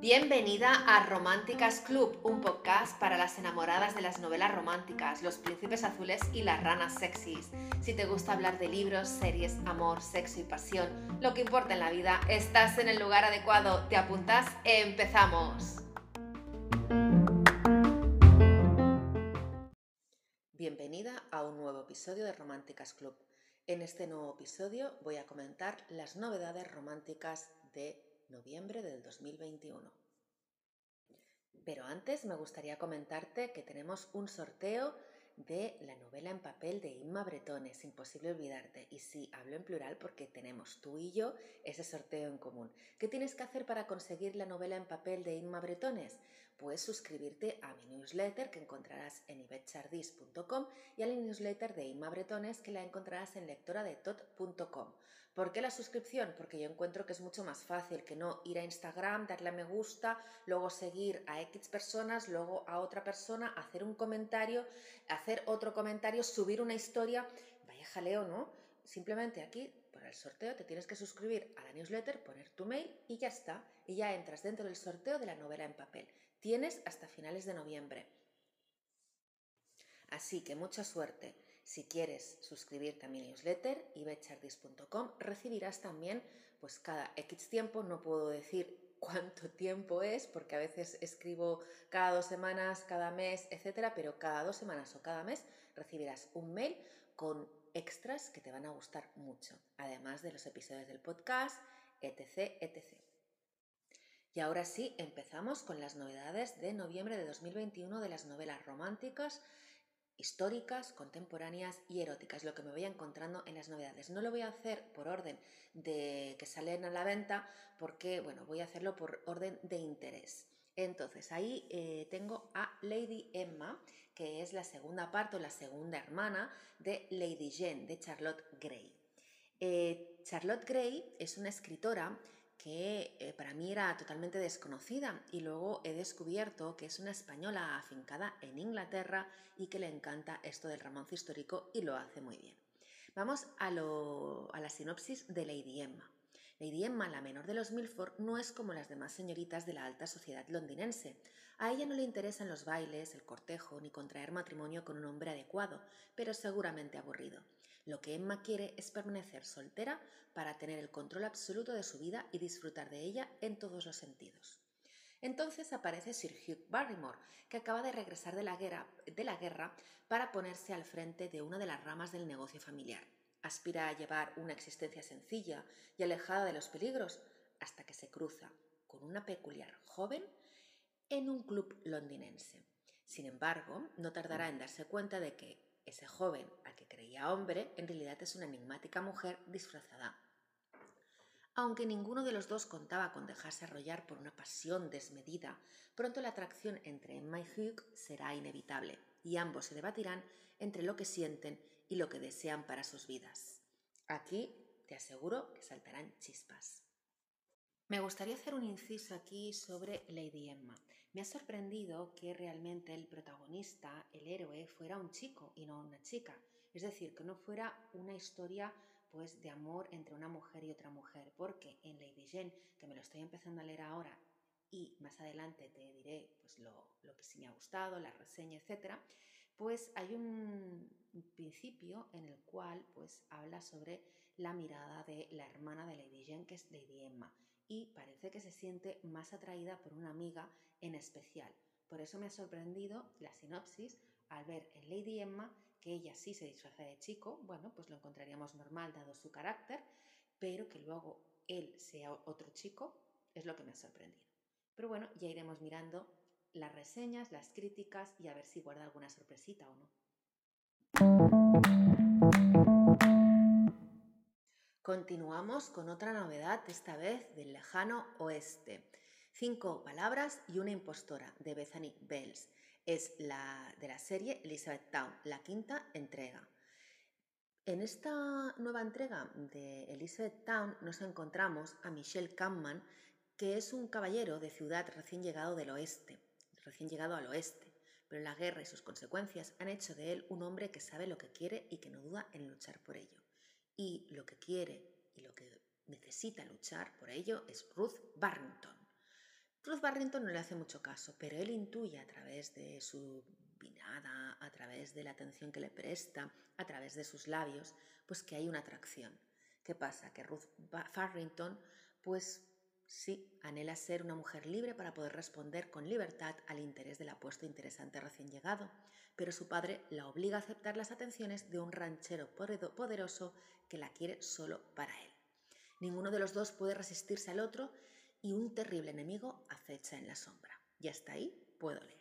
Bienvenida a Románticas Club, un podcast para las enamoradas de las novelas románticas, los príncipes azules y las ranas sexys. Si te gusta hablar de libros, series, amor, sexo y pasión, lo que importa en la vida, estás en el lugar adecuado. ¿Te apuntas? ¡Empezamos! Bienvenida a un nuevo episodio de Románticas Club. En este nuevo episodio voy a comentar las novedades románticas de noviembre del 2021. Pero antes me gustaría comentarte que tenemos un sorteo de la novela en papel de Inma Bretones, es imposible olvidarte. Y sí, hablo en plural porque tenemos tú y yo ese sorteo en común. ¿Qué tienes que hacer para conseguir la novela en papel de Inma Bretones? Puedes suscribirte a mi newsletter que encontrarás en ibetchardis.com y a la newsletter de Inma Bretones que la encontrarás en lectoradetot.com. ¿Por qué la suscripción? Porque yo encuentro que es mucho más fácil que no ir a Instagram, darle a me gusta, luego seguir a X personas, luego a otra persona, hacer un comentario, hacer otro comentario, subir una historia. Vaya jaleo, ¿no? Simplemente aquí, por el sorteo, te tienes que suscribir a la newsletter, poner tu mail y ya está. Y ya entras dentro del sorteo de la novela en papel. Tienes hasta finales de noviembre. Así que mucha suerte. Si quieres suscribirte a mi newsletter, ibetchardis.com, recibirás también, pues cada X tiempo, no puedo decir cuánto tiempo es, porque a veces escribo cada dos semanas, cada mes, etcétera, pero cada dos semanas o cada mes recibirás un mail con extras que te van a gustar mucho, además de los episodios del podcast, etc, etc. Y ahora sí, empezamos con las novedades de noviembre de 2021 de las novelas románticas históricas, contemporáneas y eróticas, lo que me voy encontrando en las novedades. No lo voy a hacer por orden de que salen a la venta, porque, bueno, voy a hacerlo por orden de interés. Entonces, ahí eh, tengo a Lady Emma, que es la segunda parte o la segunda hermana de Lady Jane, de Charlotte Gray. Eh, Charlotte Gray es una escritora que eh, para mí era totalmente desconocida y luego he descubierto que es una española afincada en Inglaterra y que le encanta esto del romance histórico y lo hace muy bien. Vamos a, a la sinopsis de Lady Emma. Lady Emma, la menor de los Milford, no es como las demás señoritas de la alta sociedad londinense. A ella no le interesan los bailes, el cortejo, ni contraer matrimonio con un hombre adecuado, pero seguramente aburrido. Lo que Emma quiere es permanecer soltera para tener el control absoluto de su vida y disfrutar de ella en todos los sentidos. Entonces aparece Sir Hugh Barrymore, que acaba de regresar de la, guerra, de la guerra para ponerse al frente de una de las ramas del negocio familiar. Aspira a llevar una existencia sencilla y alejada de los peligros hasta que se cruza con una peculiar joven en un club londinense. Sin embargo, no tardará en darse cuenta de que ese joven al que creía hombre en realidad es una enigmática mujer disfrazada. Aunque ninguno de los dos contaba con dejarse arrollar por una pasión desmedida, pronto la atracción entre Emma y Hugh será inevitable y ambos se debatirán entre lo que sienten y lo que desean para sus vidas. Aquí te aseguro que saltarán chispas. Me gustaría hacer un inciso aquí sobre Lady Emma. Me ha sorprendido que realmente el protagonista, el héroe, fuera un chico y no una chica. Es decir, que no fuera una historia pues de amor entre una mujer y otra mujer, porque en Lady Jane, que me lo estoy empezando a leer ahora y más adelante te diré pues lo, que sí me ha gustado, la reseña, etcétera, pues hay un principio en el cual pues habla sobre la mirada de la hermana de Lady Jane, que es Lady Emma, y parece que se siente más atraída por una amiga en especial. Por eso me ha sorprendido la sinopsis al ver en Lady Emma que ella sí se disfraza de chico, bueno, pues lo encontraríamos normal dado su carácter, pero que luego él sea otro chico, es lo que me ha sorprendido. Pero bueno, ya iremos mirando las reseñas, las críticas y a ver si guarda alguna sorpresita o no. Continuamos con otra novedad, esta vez del lejano oeste. Cinco palabras y una impostora de Bethany Bells. Es la de la serie Elizabeth Town, la quinta entrega. En esta nueva entrega de Elizabeth Town nos encontramos a Michelle Kampman, que es un caballero de ciudad recién llegado del oeste, recién llegado al oeste, pero la guerra y sus consecuencias han hecho de él un hombre que sabe lo que quiere y que no duda en luchar por ello. Y lo que quiere y lo que necesita luchar por ello es Ruth Barrington. Ruth Barrington no le hace mucho caso, pero él intuye a través de su mirada, a través de la atención que le presta, a través de sus labios, pues que hay una atracción. ¿Qué pasa? Que Ruth Barrington, pues sí, anhela ser una mujer libre para poder responder con libertad al interés del apuesto interesante recién llegado, pero su padre la obliga a aceptar las atenciones de un ranchero poderoso que la quiere solo para él. Ninguno de los dos puede resistirse al otro y un terrible enemigo acecha en la sombra. Y hasta ahí puedo leer.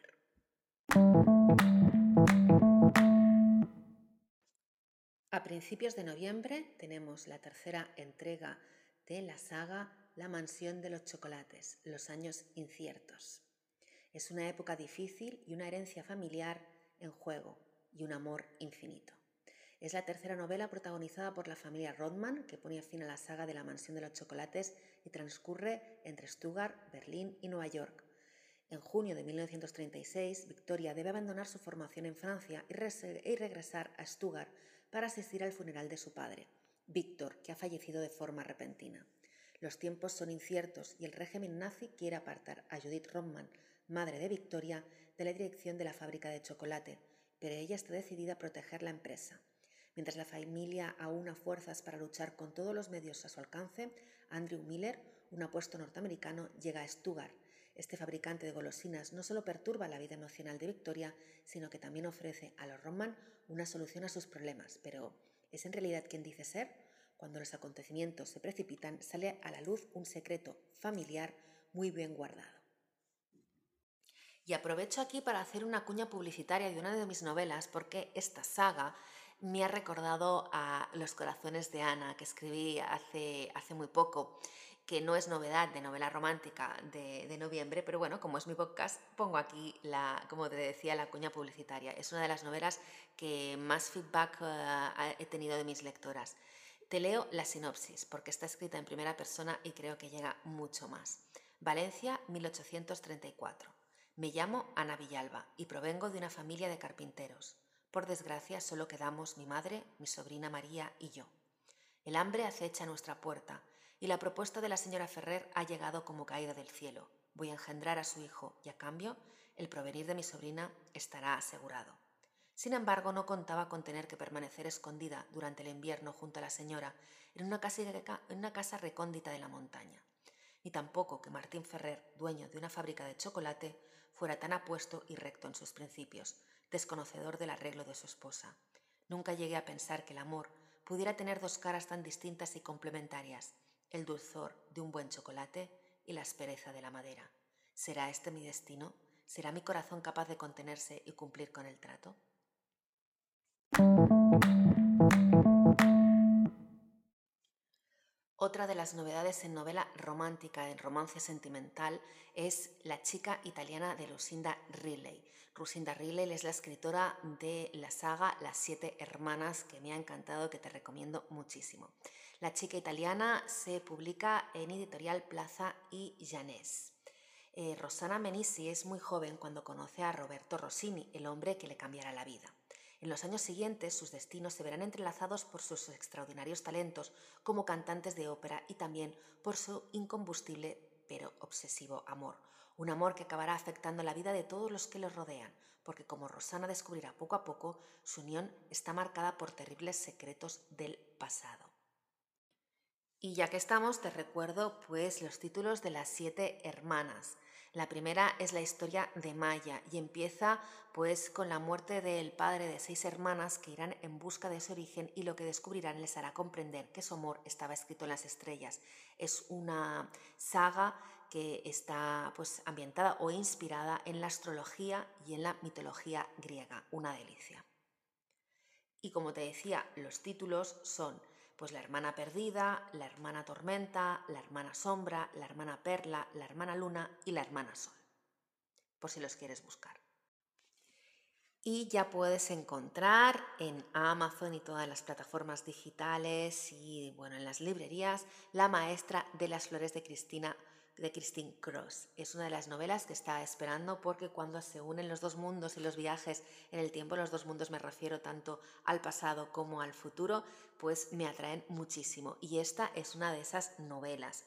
A principios de noviembre tenemos la tercera entrega de la saga La mansión de los chocolates, los años inciertos. Es una época difícil y una herencia familiar en juego y un amor infinito. Es la tercera novela protagonizada por la familia Rodman que pone fin a la saga de la Mansión de los Chocolates y transcurre entre Stuttgart, Berlín y Nueva York. En junio de 1936, Victoria debe abandonar su formación en Francia y, y regresar a Stuttgart para asistir al funeral de su padre, Víctor, que ha fallecido de forma repentina. Los tiempos son inciertos y el régimen nazi quiere apartar a Judith Rodman, madre de Victoria, de la dirección de la fábrica de chocolate, pero ella está decidida a proteger la empresa. Mientras la familia aúna fuerzas para luchar con todos los medios a su alcance, Andrew Miller, un apuesto norteamericano, llega a Stuttgart. Este fabricante de golosinas no solo perturba la vida emocional de Victoria, sino que también ofrece a los Roman una solución a sus problemas. Pero, ¿es en realidad quien dice ser? Cuando los acontecimientos se precipitan, sale a la luz un secreto familiar muy bien guardado. Y aprovecho aquí para hacer una cuña publicitaria de una de mis novelas, porque esta saga me ha recordado a Los corazones de Ana, que escribí hace, hace muy poco, que no es novedad de novela romántica de, noviembre, pero bueno, como es mi podcast, pongo aquí, la, como te decía, la cuña publicitaria. Es una de las novelas que más feedback uh, he tenido de mis lectoras. Te leo la sinopsis, porque está escrita en primera persona y creo que llega mucho más. Valencia, 1834. Me llamo Ana Villalba y provengo de una familia de carpinteros. Por desgracia, solo quedamos mi madre, mi sobrina María y yo. El hambre acecha nuestra puerta y la propuesta de la señora Ferrer ha llegado como caída del cielo. Voy a engendrar a su hijo y a cambio el provenir de mi sobrina estará asegurado. Sin embargo, no contaba con tener que permanecer escondida durante el invierno junto a la señora en una casa, recóndita de la montaña, ni tampoco que Martín Ferrer, dueño de una fábrica de chocolate, fuera tan apuesto y recto en sus principios, desconocedor del arreglo de su esposa. Nunca llegué a pensar que el amor pudiera tener dos caras tan distintas y complementarias, el dulzor de un buen chocolate y la aspereza de la madera. ¿Será este mi destino? ¿Será mi corazón capaz de contenerse y cumplir con el trato? Otra de las novedades en novela romántica, en romance sentimental, es La chica italiana de Lucinda Riley. Lucinda Riley es la escritora de la saga Las siete hermanas, que me ha encantado que te recomiendo muchísimo. La chica italiana se publica en editorial Plaza y Janés. Eh, Rosana Menisi es muy joven cuando conoce a Roberto Rossini, el hombre que le cambiará la vida. En los años siguientes sus destinos se verán entrelazados por sus extraordinarios talentos como cantantes de ópera y también por su incombustible pero obsesivo amor. Un amor que acabará afectando la vida de todos los que los rodean, porque como Rosana descubrirá poco a poco, su unión está marcada por terribles secretos del pasado. Y ya que estamos, te recuerdo pues los títulos de las siete hermanas. La primera es la historia de Maya y empieza pues con la muerte del padre de seis hermanas que irán en busca de ese origen y lo que descubrirán les hará comprender que su amor estaba escrito en las estrellas. Es una saga que está pues ambientada o inspirada en la astrología y en la mitología griega, una delicia. Y como te decía, los títulos son pues la hermana perdida, la hermana tormenta, la hermana sombra, la hermana perla, la hermana luna y la hermana sol, por si los quieres buscar. Y ya puedes encontrar en Amazon y todas las plataformas digitales y bueno, en las librerías La maestra de las flores de Cristina de Christine Cross. Es una de las novelas que estaba esperando porque cuando se unen los dos mundos y los viajes en el tiempo, los dos mundos me refiero tanto al pasado como al futuro, pues me atraen muchísimo. Y esta es una de esas novelas.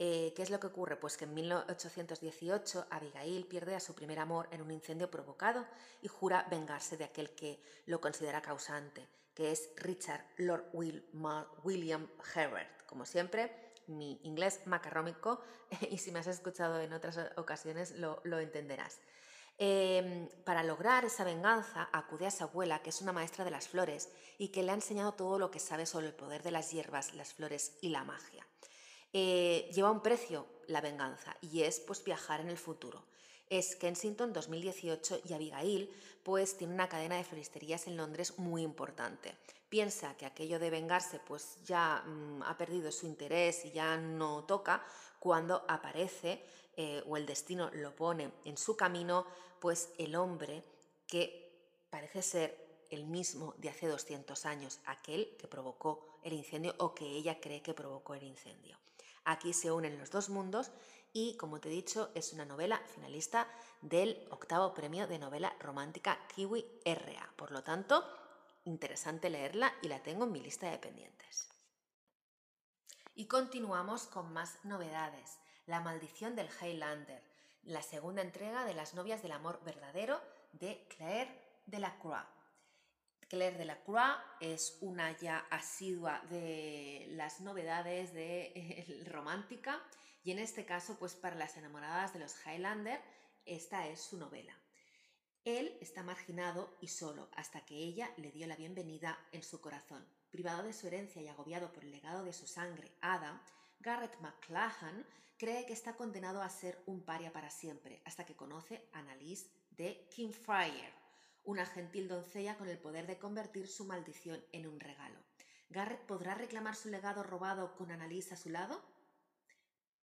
Eh, ¿Qué es lo que ocurre? Pues que en 1818 Abigail pierde a su primer amor en un incendio provocado y jura vengarse de aquel que lo considera causante, que es Richard Lord William Herbert. Como siempre, mi inglés macarrómico y si me has escuchado en otras ocasiones lo, entenderás. Em, para lograr esa venganza acude a su abuela, que es una maestra de las flores y que le ha enseñado todo lo que sabe sobre el poder de las hierbas, las flores y la magia. Eh, lleva un precio la venganza y es pues viajar en el futuro. Es Kensington 2018 y Abigail pues tiene una cadena de floristerías en Londres muy importante piensa que aquello de vengarse pues ya mm, ha perdido su interés y ya no toca, cuando aparece eh, o el destino lo pone en su camino, pues el hombre que parece ser el mismo de hace 200 años, aquel que provocó el incendio o que ella cree que provocó el incendio. Aquí se unen los dos mundos y, como te he dicho, es una novela finalista del octavo premio de novela romántica Kiwi RA. Por lo tanto, interesante leerla y la tengo en mi lista de pendientes. Y continuamos con más novedades. La maldición del Highlander, la segunda entrega de Las novias del amor verdadero de Claire Delacroix. Claire Delacroix es una ya asidua de las novedades de romántica y en este caso, pues para las enamoradas de los Highlander, esta es su novela. Él está marginado y solo hasta que ella le dio la bienvenida en su corazón. Privado de su herencia y agobiado por el legado de su sangre, Ada, Garrett McLachlan cree que está condenado a ser un paria para siempre, hasta que conoce a Annalise de Kingfire, una gentil doncella con el poder de convertir su maldición en un regalo. ¿Garrett podrá reclamar su legado robado con Annalise a su lado?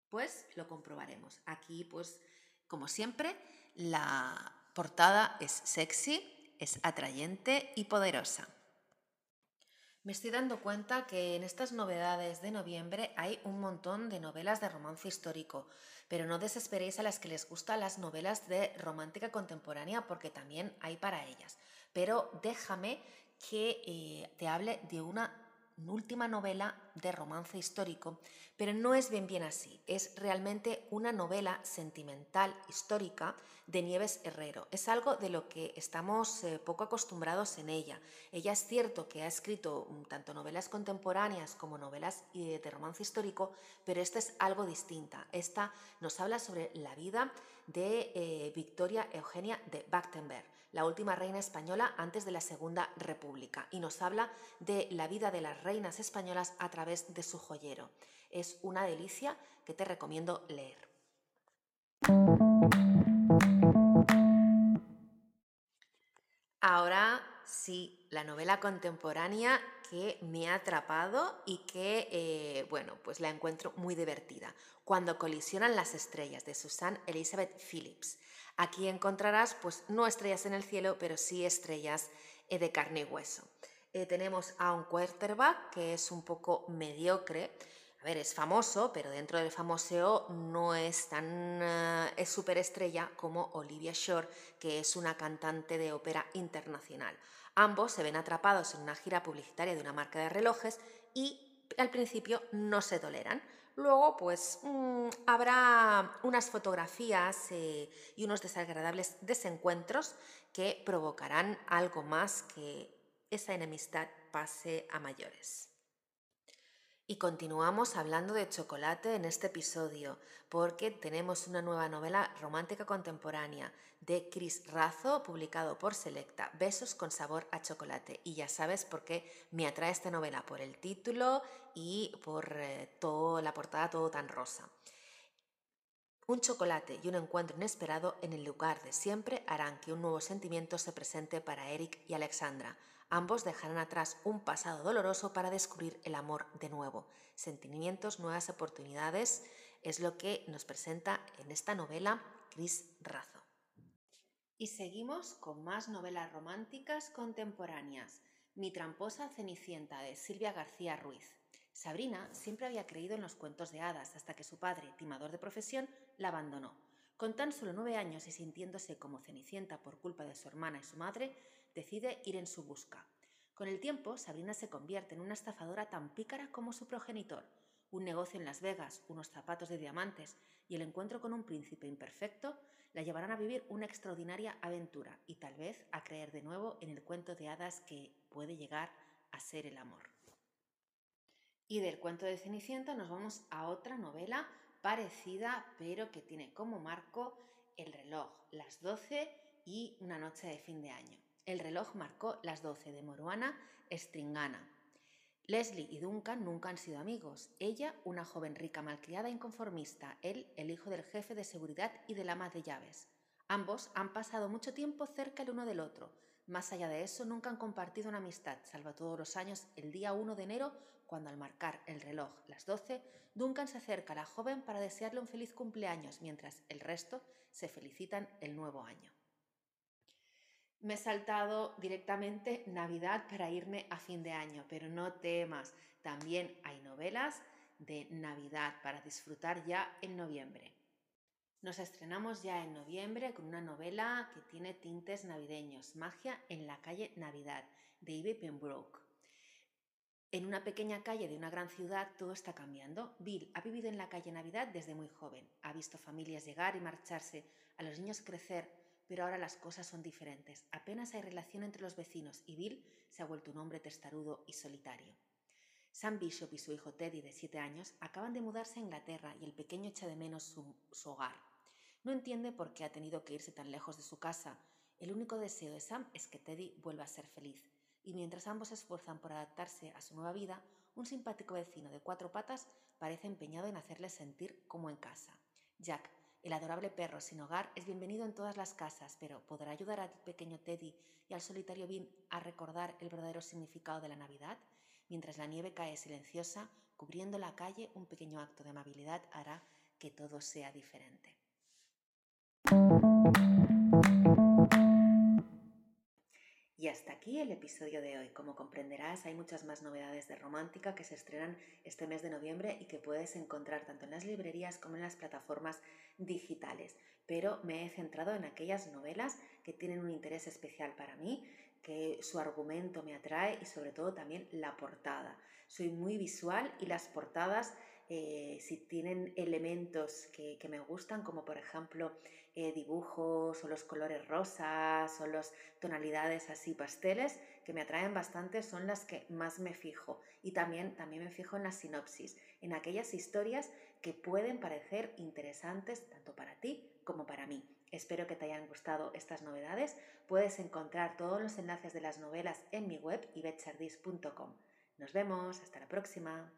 Pues lo comprobaremos. Aquí, pues, como siempre, la portada es sexy, es atrayente y poderosa. Me estoy dando cuenta que en estas novedades de noviembre hay un montón de novelas de romance histórico, pero no desesperéis a las que les gustan las novelas de romántica contemporánea porque también hay para ellas. Pero déjame que eh, te hable de una última novela de romance histórico, pero no es bien bien así, es realmente una novela sentimental histórica de Nieves Herrero. Es algo de lo que estamos eh, poco acostumbrados en ella. Ella es cierto que ha escrito mm, tanto novelas contemporáneas como novelas eh, de romance histórico, pero esta es algo distinta. Esta nos habla sobre la vida de eh, Victoria Eugenia de Bachtenberg la última reina española antes de la Segunda República, y nos habla de la vida de las reinas españolas a través de su joyero. Es una delicia que te recomiendo leer. Ahora sí, la novela contemporánea que me ha atrapado y que, eh, bueno, pues la encuentro muy divertida. Cuando colisionan las estrellas, de Susan Elizabeth Phillips. Aquí encontrarás, pues, no estrellas en el cielo, pero sí estrellas eh, de carne y hueso. Eh, tenemos a un quarterback que es un poco mediocre. A ver, es famoso, pero dentro del famoseo no es tan es superestrella como Olivia Shore, que es una cantante de ópera internacional. Ambos se ven atrapados en una gira publicitaria de una marca de relojes y al principio no se toleran. Luego, pues mm, habrá unas fotografías eh, y unos desagradables desencuentros que provocarán algo más que esa enemistad pase a mayores. Y continuamos hablando de chocolate en este episodio, porque tenemos una nueva novela romántica contemporánea de Chris Razo, publicado por Selecta, Besos con sabor a chocolate. Y ya sabes por qué me atrae esta novela, por el título y por eh, toda la portada todo tan rosa. Un chocolate y un encuentro inesperado en el lugar de siempre harán que un nuevo sentimiento se presente para Eric y Alexandra Ambos dejarán atrás un pasado doloroso para descubrir el amor de nuevo. Sentimientos, nuevas oportunidades es lo que nos presenta en esta novela Cris Razo. Y seguimos con más novelas románticas contemporáneas. Mi tramposa Cenicienta de Silvia García Ruiz. Sabrina siempre había creído en los cuentos de hadas hasta que su padre, timador de profesión, la abandonó. Con tan solo nueve años y sintiéndose como cenicienta por culpa de su hermana y su madre, decide ir en su busca. Con el tiempo, Sabrina se convierte en una estafadora tan pícara como su progenitor. Un negocio en Las Vegas, unos zapatos de diamantes y el encuentro con un príncipe imperfecto la llevarán a vivir una extraordinaria aventura y tal vez a creer de nuevo en el cuento de hadas que puede llegar a ser el amor. Y del cuento de Cenicienta nos vamos a otra novela parecida, pero que tiene como marco el reloj, las 12 y una noche de fin de año. El reloj marcó las 12 de Moruana Stringana. Leslie y Duncan nunca han sido amigos. Ella, una joven rica malcriada e inconformista. Él, el hijo del jefe de seguridad y del ama de llaves. Ambos han pasado mucho tiempo cerca el uno del otro. Más allá de eso, nunca han compartido una amistad, salvo todos los años el día 1 de enero cuando al marcar el reloj las 12, Duncan se acerca a la joven para desearle un feliz cumpleaños, mientras el resto se felicitan el nuevo año. Me he saltado directamente Navidad para irme a fin de año, pero no temas, también hay novelas de Navidad para disfrutar ya en noviembre. Nos estrenamos ya en noviembre con una novela que tiene tintes navideños, Magia en la calle Navidad, de Ivy Pembroke. En una pequeña calle de una gran ciudad todo está cambiando. Bill ha vivido en la calle Navidad desde muy joven. Ha visto familias llegar y marcharse, a los niños crecer, pero ahora las cosas son diferentes. Apenas hay relación entre los vecinos y Bill se ha vuelto un hombre testarudo y solitario. Sam Bishop y su hijo Teddy, de 7 años, acaban de mudarse a Inglaterra y el pequeño echa de menos su, su hogar. No entiende por qué ha tenido que irse tan lejos de su casa. El único deseo de Sam es que Teddy vuelva a ser feliz y mientras ambos se esfuerzan por adaptarse a su nueva vida, un simpático vecino de cuatro patas parece empeñado en hacerles sentir como en casa. Jack, el adorable perro sin hogar, es bienvenido en todas las casas, pero ¿podrá ayudar al pequeño Teddy y al solitario Bean a recordar el verdadero significado de la Navidad? Mientras la nieve cae silenciosa, cubriendo la calle, un pequeño acto de amabilidad hará que todo sea diferente. Y hasta aquí el episodio de hoy. Como comprenderás, hay muchas más novedades de Romántica que se estrenan este mes de noviembre y que puedes encontrar tanto en las librerías como en las plataformas digitales. Pero me he centrado en aquellas novelas que tienen un interés especial para mí, que su argumento me atrae y sobre todo también la portada. Soy muy visual y las portadas, eh, si tienen elementos que, me gustan, como por ejemplo eh, dibujos o los colores rosas o las tonalidades así pasteles que me atraen bastante son las que más me fijo y también, también me fijo en la sinopsis, en aquellas historias que pueden parecer interesantes tanto para ti como para mí. Espero que te hayan gustado estas novedades. Puedes encontrar todos los enlaces de las novelas en mi web ibetchardis.com. Nos vemos, hasta la próxima.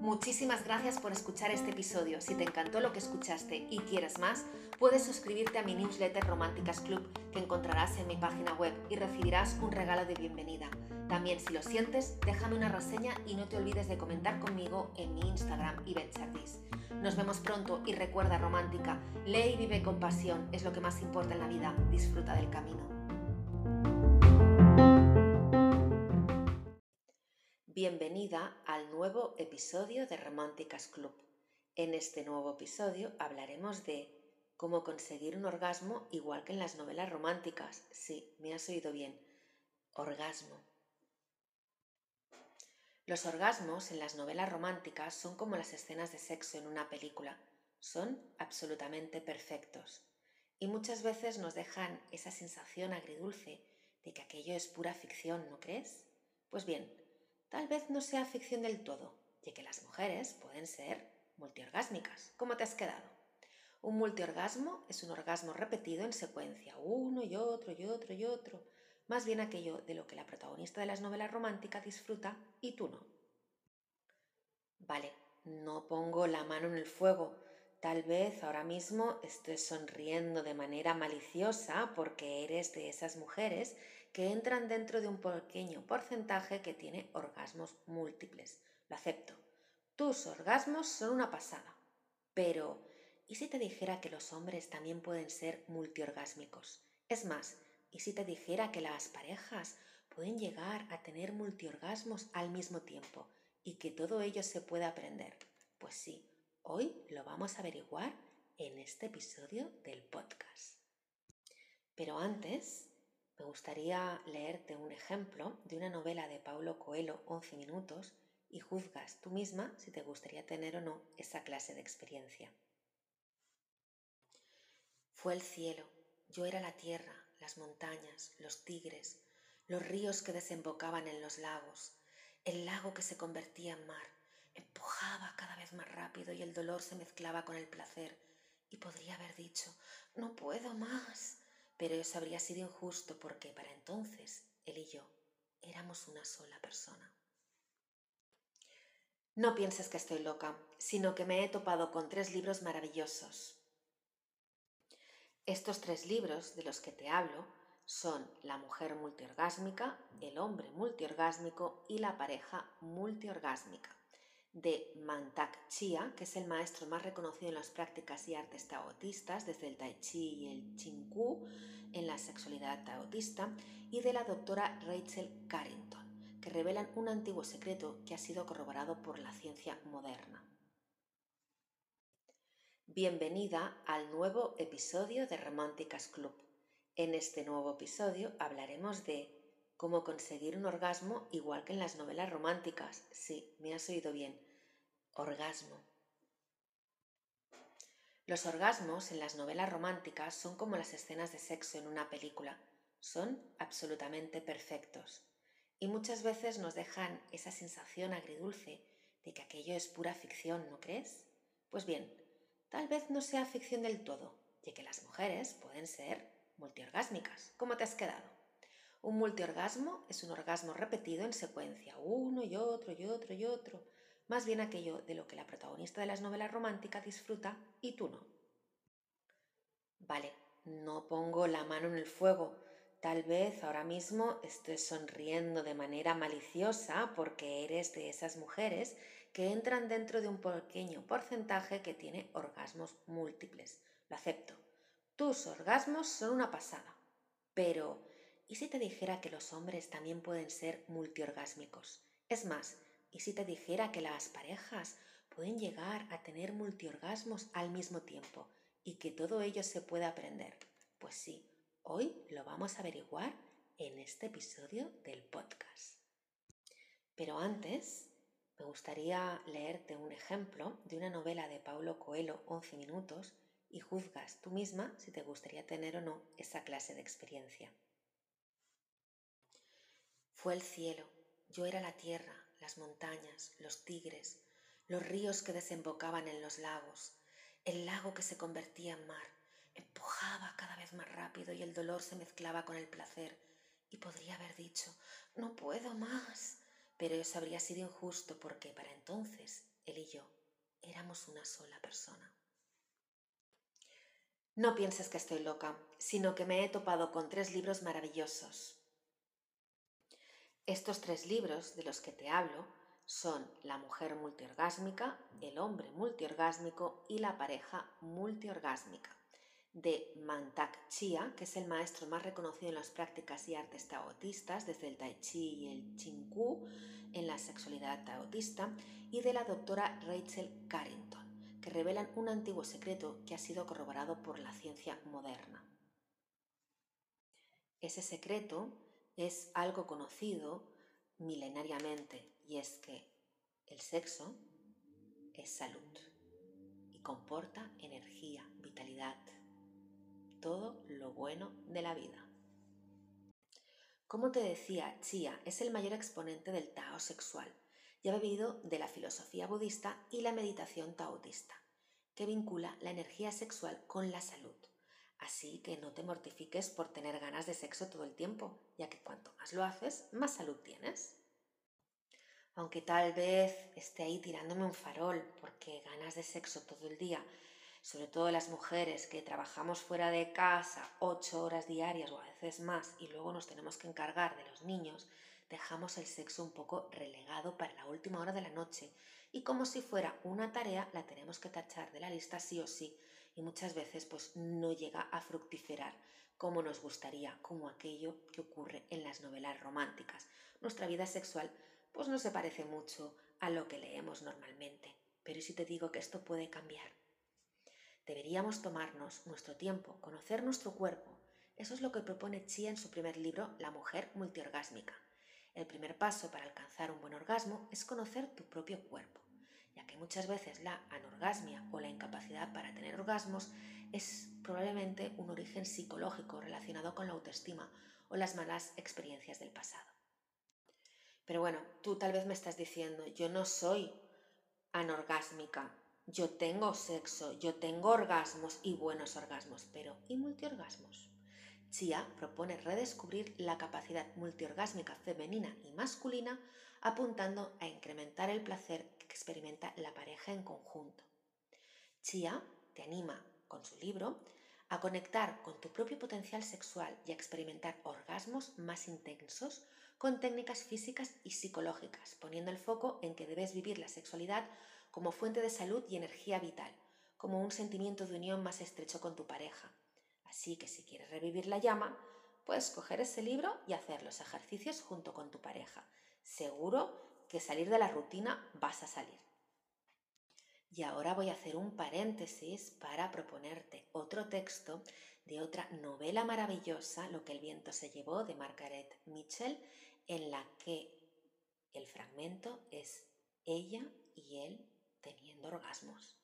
Muchísimas gracias por escuchar este episodio. Si te encantó lo que escuchaste y quieres más, puedes suscribirte a mi newsletter Románticas Club que encontrarás en mi página web y recibirás un regalo de bienvenida. También si lo sientes, déjame una reseña y no te olvides de comentar conmigo en mi Instagram y Nos vemos pronto y recuerda romántica, lee y vive con pasión, es lo que más importa en la vida, disfruta del camino. Bienvenida al nuevo episodio de Románticas Club. En este nuevo episodio hablaremos de cómo conseguir un orgasmo igual que en las novelas románticas. Sí, me has oído bien. Orgasmo. Los orgasmos en las novelas románticas son como las escenas de sexo en una película. Son absolutamente perfectos. Y muchas veces nos dejan esa sensación agridulce de que aquello es pura ficción, ¿no crees? Pues bien, tal vez no sea ficción del todo, ya que las mujeres pueden ser multiorgásmicas. ¿Cómo te has quedado? Un multiorgasmo es un orgasmo repetido en secuencia, uno y otro y otro y otro, más bien aquello de lo que la protagonista de las novelas románticas disfruta y tú no. Vale, no pongo la mano en el fuego. Tal vez ahora mismo estés sonriendo de manera maliciosa porque eres de esas mujeres que entran dentro de un pequeño porcentaje que tiene orgasmos múltiples. Lo acepto. Tus orgasmos son una pasada. Pero, ¿y si te dijera que los hombres también pueden ser multiorgásmicos? Es más, ¿y si te dijera que las parejas pueden llegar a tener multiorgasmos al mismo tiempo y que todo ello se puede aprender? Pues sí, hoy lo vamos a averiguar en este episodio del podcast. Pero antes, me gustaría leerte un ejemplo de una novela de Paulo Coelho, 11 minutos, y juzgas tú misma si te gustaría tener o no esa clase de experiencia. Fue el cielo, yo era la tierra, las montañas, los tigres, los ríos que desembocaban en los lagos, el lago que se convertía en mar, empujaba cada vez más rápido y el dolor se mezclaba con el placer. Y podría haber dicho, no puedo más, pero eso habría sido injusto porque para entonces él y yo éramos una sola persona. No pienses que estoy loca, sino que me he topado con tres libros maravillosos. Estos tres libros de los que te hablo son La mujer multiorgásmica, El hombre multiorgásmico y La pareja multiorgásmica de Mantak Chia, que es el maestro más reconocido en las prácticas y artes taotistas, desde el Tai Chi y el Ching Ku en la sexualidad taotista, y de la doctora Rachel Carrington, que revelan un antiguo secreto que ha sido corroborado por la ciencia moderna. Bienvenida al nuevo episodio de Románticas Club. En este nuevo episodio hablaremos de cómo conseguir un orgasmo igual que en las novelas románticas. Sí, me has oído bien Orgasmo. Los orgasmos en las novelas románticas son como las escenas de sexo en una película. Son absolutamente perfectos. Y muchas veces nos dejan esa sensación agridulce de que aquello es pura ficción, ¿no crees? Pues bien, tal vez no sea ficción del todo, ya que las mujeres pueden ser multiorgásmicas. ¿Cómo te has quedado? Un multiorgasmo es un orgasmo repetido en secuencia, uno y otro y otro y otro, más bien aquello de lo que la protagonista de las novelas románticas disfruta y tú no. Vale, no pongo la mano en el fuego. Tal vez ahora mismo estés sonriendo de manera maliciosa porque eres de esas mujeres que entran dentro de un pequeño porcentaje que tiene orgasmos múltiples. Lo acepto. Tus orgasmos son una pasada. Pero, ¿y si te dijera que los hombres también pueden ser multiorgásmicos? Es más, ¿Y si te dijera que las parejas pueden llegar a tener multiorgasmos al mismo tiempo y que todo ello se puede aprender? Pues sí, hoy lo vamos a averiguar en este episodio del podcast. Pero antes, me gustaría leerte un ejemplo de una novela de Paulo Coelho, 11 minutos, y juzgas tú misma si te gustaría tener o no esa clase de experiencia. Fue el cielo, yo era la tierra, las montañas, los tigres, los ríos que desembocaban en los lagos, el lago que se convertía en mar, empujaba cada vez más rápido y el dolor se mezclaba con el placer. Y podría haber dicho, no puedo más, pero eso habría sido injusto porque para entonces él y yo éramos una sola persona. No pienses que estoy loca, sino que me he topado con tres libros maravillosos. Estos tres libros de los que te hablo son La mujer multiorgásmica, El hombre multiorgásmico y La pareja multiorgásmica de Mantak Chia, que es el maestro más reconocido en las prácticas y artes taotistas, desde el Tai Chi y el Ching Ku en la sexualidad taotista, y de la doctora Rachel Carrington, que revelan un antiguo secreto que ha sido corroborado por la ciencia moderna. Ese secreto es algo conocido milenariamente y es que el sexo es salud y comporta energía, vitalidad, todo lo bueno de la vida. Como te decía, Chia es el mayor exponente del Tao sexual y ha bebido de la filosofía budista y la meditación taoísta, que vincula la energía sexual con la salud Así que no te mortifiques por tener ganas de sexo todo el tiempo, ya que cuanto más lo haces, más salud tienes. Aunque tal vez esté ahí tirándome un farol porque ganas de sexo todo el día, sobre todo las mujeres que trabajamos fuera de casa ocho horas diarias o a veces más y luego nos tenemos que encargar de los niños, dejamos el sexo un poco relegado para la última hora de la noche y como si fuera una tarea la tenemos que tachar de la lista sí o sí y muchas veces pues no llega a fructiferar como nos gustaría, como aquello que ocurre en las novelas románticas. Nuestra vida sexual pues no se parece mucho a lo que leemos normalmente. Pero ¿y si te digo que esto puede cambiar? Deberíamos tomarnos nuestro tiempo, conocer nuestro cuerpo. Eso es lo que propone Chia en su primer libro, La mujer multiorgásmica. El primer paso para alcanzar un buen orgasmo es conocer tu propio cuerpo, ya que muchas veces la anorgasmia o la incapacidad para tener orgasmos es probablemente un origen psicológico relacionado con la autoestima o las malas experiencias del pasado. Pero bueno, tú tal vez me estás diciendo, yo no soy anorgásmica, yo tengo sexo, yo tengo orgasmos y buenos orgasmos, pero ¿y multiorgasmos? Chia propone redescubrir la capacidad multiorgásmica femenina y masculina apuntando a incrementar el placer experimenta la pareja en conjunto. Chia te anima con su libro a conectar con tu propio potencial sexual y a experimentar orgasmos más intensos con técnicas físicas y psicológicas, poniendo el foco en que debes vivir la sexualidad como fuente de salud y energía vital, como un sentimiento de unión más estrecho con tu pareja. Así que si quieres revivir la llama, puedes coger ese libro y hacer los ejercicios junto con tu pareja. Seguro que salir de la rutina vas a salir. Y ahora voy a hacer un paréntesis para proponerte otro texto de otra novela maravillosa, Lo que el viento se llevó, de Margaret Mitchell, en la que el fragmento es ella y él teniendo orgasmos.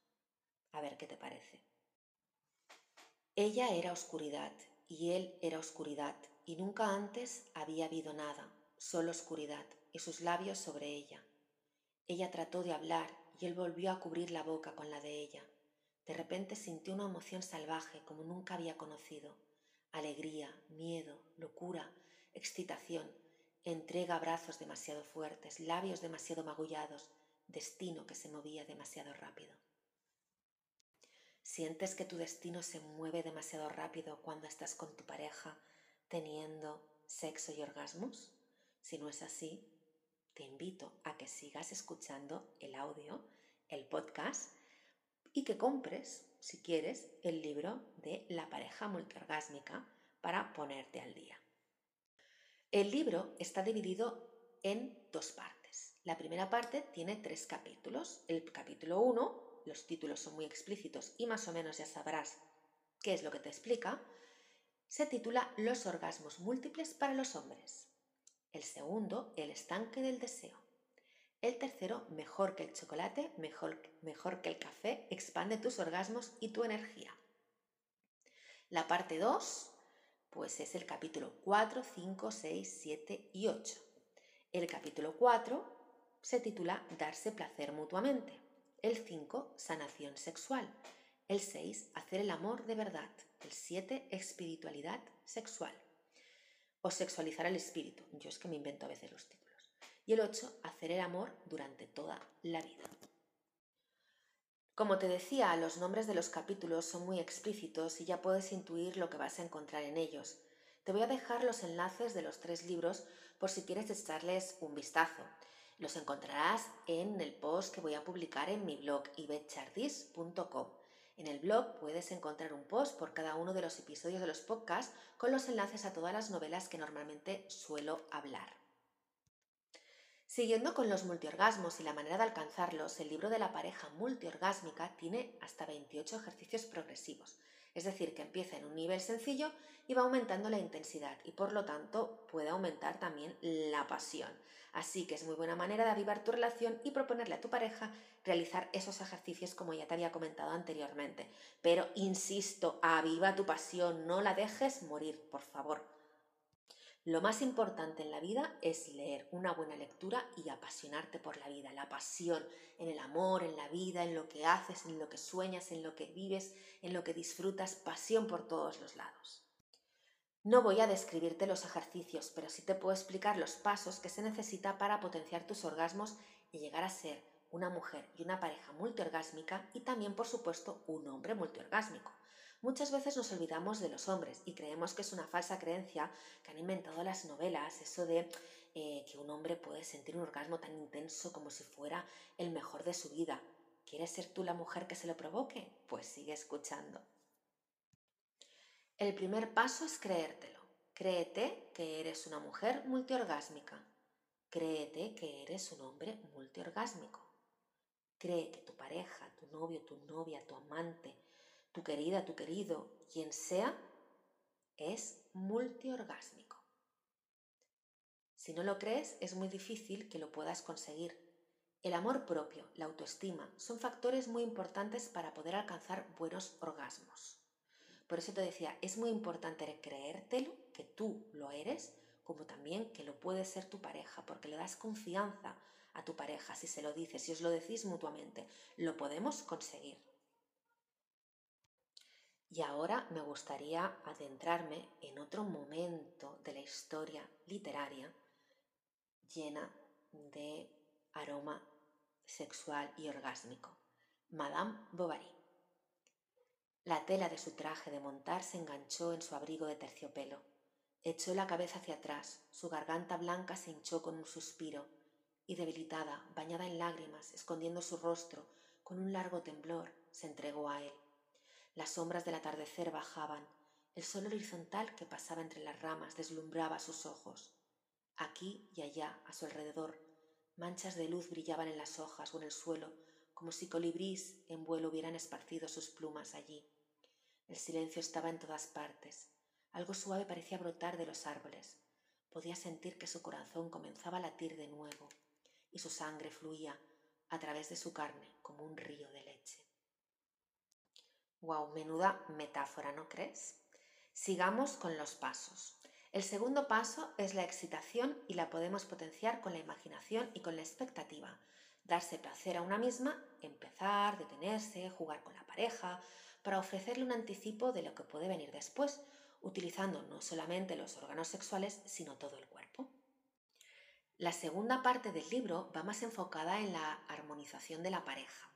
A ver qué te parece. Ella era oscuridad y él era oscuridad y nunca antes había habido nada, solo oscuridad y sus labios sobre ella. Ella trató de hablar y él volvió a cubrir la boca con la de ella. De repente sintió una emoción salvaje como nunca había conocido. Alegría, miedo, locura, excitación, entrega brazos demasiado fuertes, labios demasiado magullados, destino que se movía demasiado rápido. ¿Sientes que tu destino se mueve demasiado rápido cuando estás con tu pareja teniendo sexo y orgasmos? Si no es así, te invito a que sigas escuchando el audio, el podcast y que compres, si quieres, el libro de La pareja multiorgásmica para ponerte al día. El libro está dividido en dos partes. La primera parte tiene tres capítulos. El capítulo 1, los títulos son muy explícitos y más o menos ya sabrás qué es lo que te explica, se titula Los orgasmos múltiples para los hombres. El segundo, El estanque del deseo. El tercero, mejor que el chocolate, mejor, mejor que el café, expande tus orgasmos y tu energía. La parte 2, pues es el capítulo 4, 5, 6, 7 y 8. El capítulo 4 se titula Darse placer mutuamente. El 5, sanación sexual. El 6, hacer el amor de verdad. El 7, espiritualidad sexual. O sexualizar el espíritu. Yo es que me invento a veces los títulos. Y el 8, hacer el amor durante toda la vida. Como te decía, los nombres de los capítulos son muy explícitos y ya puedes intuir lo que vas a encontrar en ellos. Te voy a dejar los enlaces de los tres libros por si quieres echarles un vistazo. Los encontrarás en el post que voy a publicar en mi blog ibetchardis.com. En el blog puedes encontrar un post por cada uno de los episodios de los podcasts con los enlaces a todas las novelas que normalmente suelo hablar. Siguiendo con los multiorgasmos y la manera de alcanzarlos, el libro de la pareja multiorgásmica tiene hasta 28 ejercicios progresivos, es decir, que empieza en un nivel sencillo y va aumentando la intensidad y por lo tanto puede aumentar también la pasión. Así que es muy buena manera de avivar tu relación y proponerle a tu pareja realizar esos ejercicios como ya te había comentado anteriormente. Pero insisto, aviva tu pasión, no la dejes morir, por favor. Lo más importante en la vida es leer una buena lectura y apasionarte por la vida. La pasión en el amor, en la vida, en lo que haces, en lo que sueñas, en lo que vives, en lo que disfrutas, pasión por todos los lados. No voy a describirte los ejercicios, pero sí te puedo explicar los pasos que se necesita para potenciar tus orgasmos y llegar a ser una mujer y una pareja multiorgásmica y también, por supuesto, un hombre multiorgásmico. Muchas veces nos olvidamos de los hombres y creemos que es una falsa creencia que han inventado las novelas, eso de eh, que un hombre puede sentir un orgasmo tan intenso como si fuera el mejor de su vida. ¿Quieres ser tú la mujer que se lo provoque? Pues sigue escuchando. El primer paso es creértelo. Créete que eres una mujer multiorgásmica. Créete que eres un hombre multiorgásmico. Cree que tu pareja, tu novio, tu novia, tu amante, tu querida, tu querido, quien sea, es multiorgásmico. Si no lo crees, es muy difícil que lo puedas conseguir. El amor propio, la autoestima, son factores muy importantes para poder alcanzar buenos orgasmos. Por eso te decía, es muy importante creértelo, que tú lo eres, como también que lo puede ser tu pareja, porque le das confianza a tu pareja si se lo dices, si os lo decís mutuamente. Lo podemos conseguir. Y ahora me gustaría adentrarme en otro momento de la historia literaria llena de aroma sexual y orgásmico. Madame Bovary. La tela de su traje de montar se enganchó en su abrigo de terciopelo. Echó la cabeza hacia atrás, su garganta blanca se hinchó con un suspiro, y debilitada, bañada en lágrimas, escondiendo su rostro, con un largo temblor, se entregó a él. Las sombras del atardecer bajaban, el sol horizontal que pasaba entre las ramas deslumbraba sus ojos. Aquí y allá, a su alrededor, manchas de luz brillaban en las hojas o en el suelo, como si colibrís en vuelo hubieran esparcido sus plumas allí. El silencio estaba en todas partes. Algo suave parecía brotar de los árboles. Podía sentir que su corazón comenzaba a latir de nuevo y su sangre fluía a través de su carne como un río de leche. Wow, menuda metáfora, ¿no crees? Sigamos con los pasos. El segundo paso es la excitación y la podemos potenciar con la imaginación y con la expectativa. Darse placer a una misma, empezar, detenerse, jugar con la pareja, para ofrecerle un anticipo de lo que puede venir después, utilizando no solamente los órganos sexuales, sino todo el cuerpo. La segunda parte del libro va más enfocada en la armonización de la pareja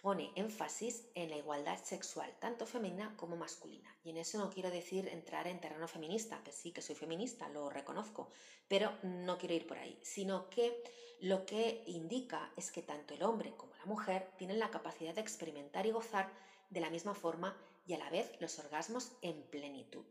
pone énfasis en la igualdad sexual, tanto femenina como masculina. Y en eso no quiero decir entrar en terreno feminista, que sí que soy feminista, lo reconozco, pero no quiero ir por ahí, sino que lo que indica es que tanto el hombre como la mujer tienen la capacidad de experimentar y gozar de la misma forma y a la vez los orgasmos en plenitud.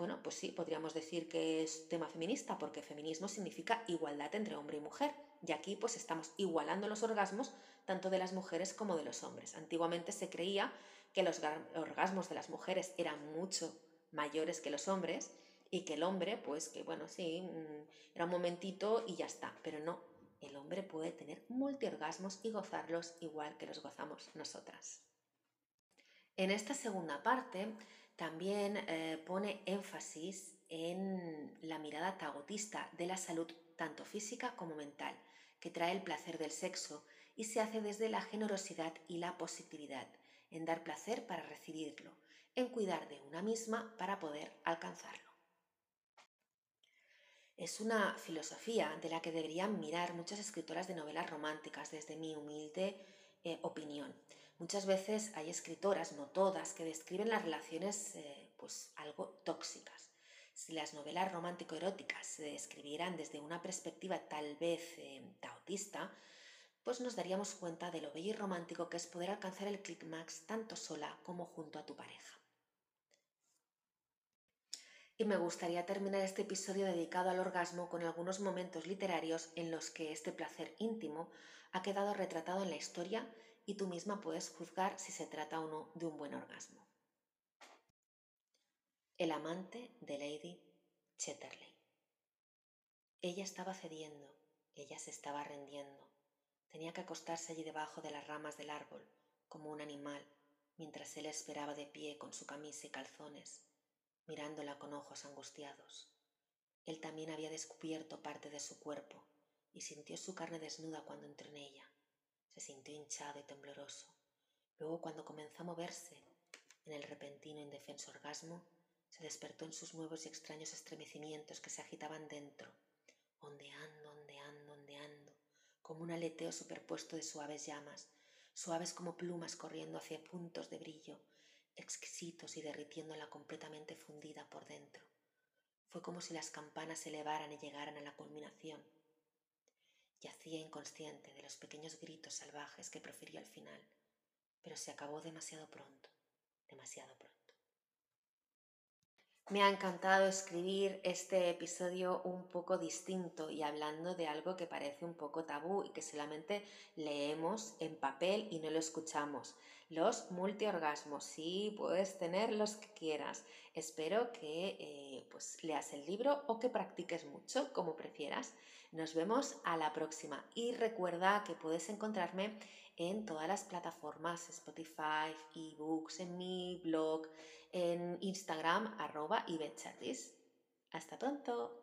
Bueno, pues sí, podríamos decir que es tema feminista, porque feminismo significa igualdad entre hombre y mujer. Y aquí pues estamos igualando los orgasmos tanto de las mujeres como de los hombres. Antiguamente se creía que los orgasmos de las mujeres eran mucho mayores que los hombres y que el hombre, pues que bueno, sí, mm, era un momentito y ya está, pero no, el hombre puede tener multiorgasmos y gozarlos igual que los gozamos nosotras. En esta segunda parte también eh, pone énfasis en la mirada tagotista de la salud tanto física como mental, que trae el placer del sexo y se hace desde la generosidad y la positividad, en dar placer para recibirlo, en cuidar de una misma para poder alcanzarlo. Es una filosofía de la que deberían mirar muchas escritoras de novelas románticas desde mi humilde eh, opinión. Muchas veces hay escritoras, no todas, que describen las relaciones eh, pues algo tóxicas. Si las novelas romántico-eróticas se describieran desde una perspectiva tal vez eh, pues nos daríamos cuenta de lo bello y romántico que es poder alcanzar el climax tanto sola como junto a tu pareja. Y me gustaría terminar este episodio dedicado al orgasmo con algunos momentos literarios en los que este placer íntimo ha quedado retratado en la historia y tú misma puedes juzgar si se trata o no de un buen orgasmo. El amante de Lady Chatterley. Ella estaba cediendo, ella se estaba rendiendo. Tenía que acostarse allí debajo de las ramas del árbol, como un animal, mientras él esperaba de pie con su camisa y calzones, mirándola con ojos angustiados. Él también había descubierto parte de su cuerpo y sintió su carne desnuda cuando entró en ella. Se sintió hinchado y tembloroso. Luego, cuando comenzó a moverse, en el repentino e indefenso orgasmo, se despertó en sus nuevos y extraños estremecimientos que se agitaban dentro, ondeando, ondeando, ondeando, como un aleteo superpuesto de suaves llamas, suaves como plumas corriendo hacia puntos de brillo, exquisitos y derritiéndola completamente fundida por dentro. Fue como si las campanas se elevaran y llegaran a la culminación Yacía inconsciente de los pequeños gritos salvajes que profirió al final, pero se acabó demasiado pronto, demasiado pronto. Me ha encantado escribir este episodio un poco distinto y hablando de algo que parece un poco tabú y que solamente leemos en papel y no lo escuchamos. Los multiorgasmos, sí, puedes tener los que quieras. Espero que eh, pues, leas el libro o que practiques mucho, como prefieras. Nos vemos a la próxima y recuerda que puedes encontrarme en todas las plataformas, Spotify, ebooks, en mi blog, en Instagram, arroba Hasta pronto.